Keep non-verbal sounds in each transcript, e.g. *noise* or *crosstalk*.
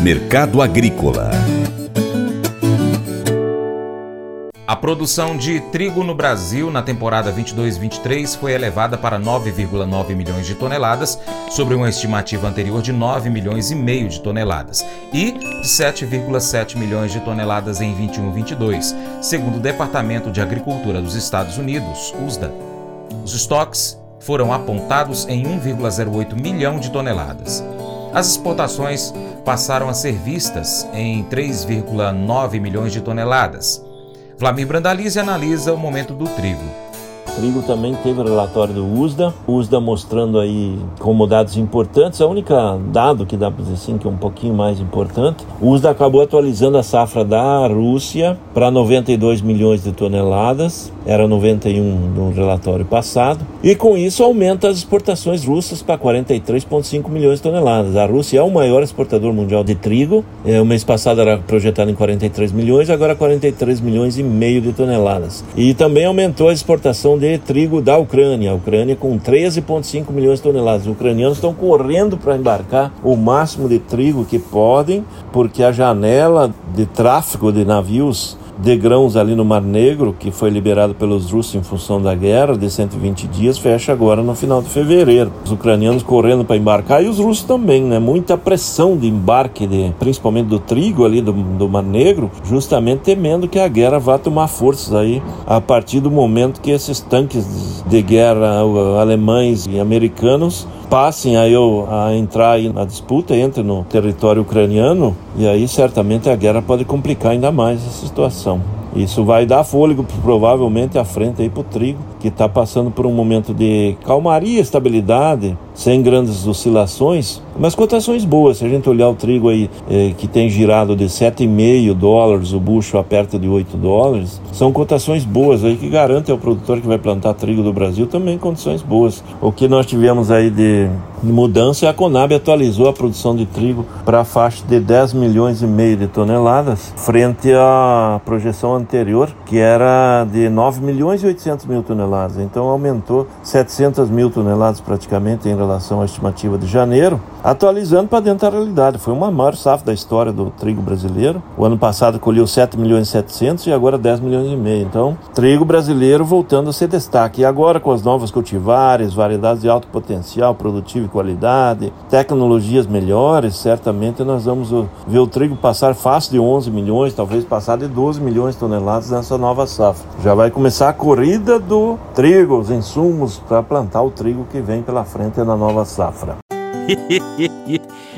Mercado Agrícola A produção de trigo no Brasil na temporada 22-23 foi elevada para 9,9 milhões de toneladas, sobre uma estimativa anterior de 9 milhões e meio de toneladas, e de 7,7 milhões de toneladas em 21-22, segundo o Departamento de Agricultura dos Estados Unidos, USDA. Os estoques foram apontados em 1,08 milhão de toneladas. As exportações passaram a ser vistas em 3,9 milhões de toneladas. Flamir Brandalize analisa o momento do trigo. Trigo também teve o relatório do USDA, USDA mostrando aí como dados importantes. A única dado que dá para dizer assim que é um pouquinho mais importante, o USDA acabou atualizando a safra da Rússia para 92 milhões de toneladas, era 91 no relatório passado, e com isso aumenta as exportações russas para 43,5 milhões de toneladas. A Rússia é o maior exportador mundial de trigo, é, o mês passado era projetado em 43 milhões, agora 43 milhões e meio de toneladas. E também aumentou a exportação de trigo da Ucrânia, a Ucrânia com 13,5 milhões de toneladas. Os ucranianos estão correndo para embarcar o máximo de trigo que podem, porque a janela de tráfego de navios de grãos ali no Mar Negro, que foi liberado pelos russos em função da guerra, de 120 dias, fecha agora no final de fevereiro. Os ucranianos correndo para embarcar e os russos também, né? Muita pressão de embarque, de, principalmente do trigo ali do, do Mar Negro, justamente temendo que a guerra vá tomar forças aí a partir do momento que esses tanques de guerra alemães e americanos passem aí a entrar na disputa, entre no território ucraniano e aí certamente a guerra pode complicar ainda mais essa situação. Isso vai dar fôlego provavelmente à frente aí para o trigo, que está passando por um momento de calmaria, estabilidade, sem grandes oscilações, mas cotações boas. Se a gente olhar o trigo aí, eh, que tem girado de 7,5 dólares, o bucho aperta de 8 dólares, são cotações boas aí que garantem ao produtor que vai plantar trigo do Brasil também condições boas. O que nós tivemos aí de mudança é a Conab atualizou a produção de trigo para a faixa de 10 milhões e meio de toneladas, frente à projeção anterior, que era de 9 milhões e 800 mil toneladas. Então aumentou 700 mil toneladas praticamente em relação relação à estimativa de janeiro, atualizando para dentro da realidade. Foi uma maior safra da história do trigo brasileiro. O ano passado colheu 7 milhões e 700 e agora 10 milhões e meio. Então, trigo brasileiro voltando a ser destaque. E agora com as novas cultivares, variedades de alto potencial, produtivo e qualidade, tecnologias melhores, certamente nós vamos ver o trigo passar fácil de 11 milhões, talvez passar de 12 milhões de toneladas nessa nova safra. Já vai começar a corrida do trigo, os insumos para plantar o trigo que vem pela frente na nova safra. *laughs*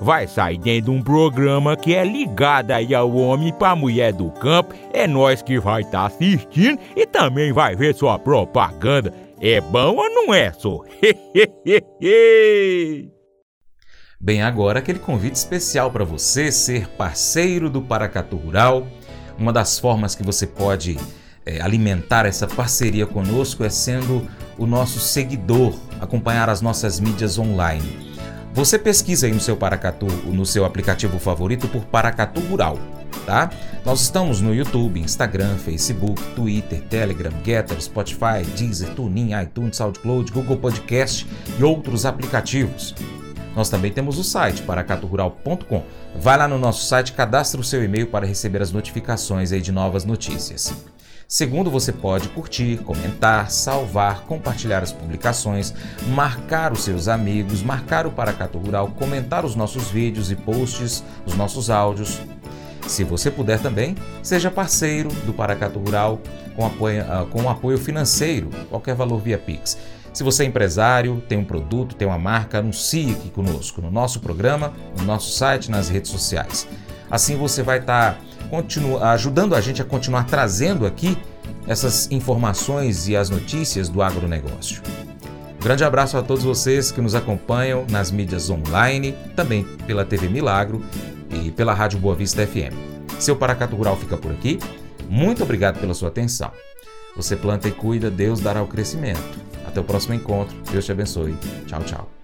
vai sair dentro de um programa que é ligado aí ao homem para mulher do campo. É nós que vai estar tá assistindo e também vai ver sua propaganda. É bom ou não é, só? *laughs* Bem, agora aquele convite especial para você ser parceiro do Paracatu Rural. Uma das formas que você pode é, alimentar essa parceria conosco é sendo o nosso seguidor, acompanhar as nossas mídias online. Você pesquisa aí no seu Paracatu, no seu aplicativo favorito por Paracatu Rural, tá? Nós estamos no YouTube, Instagram, Facebook, Twitter, Telegram, Getter, Spotify, Deezer, TuneIn, iTunes, SoundCloud, Google Podcast e outros aplicativos. Nós também temos o site paracaturural.com. Vai lá no nosso site, cadastre o seu e-mail para receber as notificações aí de novas notícias. Segundo, você pode curtir, comentar, salvar, compartilhar as publicações, marcar os seus amigos, marcar o Paracato Rural, comentar os nossos vídeos e posts, os nossos áudios. Se você puder também, seja parceiro do Paracato Rural com apoio, ah, com apoio financeiro, qualquer valor via Pix. Se você é empresário, tem um produto, tem uma marca, anuncie aqui conosco no nosso programa, no nosso site, nas redes sociais. Assim você vai estar tá ajudando a gente a continuar trazendo aqui essas informações e as notícias do agronegócio. Grande abraço a todos vocês que nos acompanham nas mídias online, também pela TV Milagro e pela Rádio Boa Vista FM. Seu Paracato Rural fica por aqui. Muito obrigado pela sua atenção. Você planta e cuida, Deus dará o crescimento. Até o próximo encontro. Deus te abençoe. Tchau, tchau.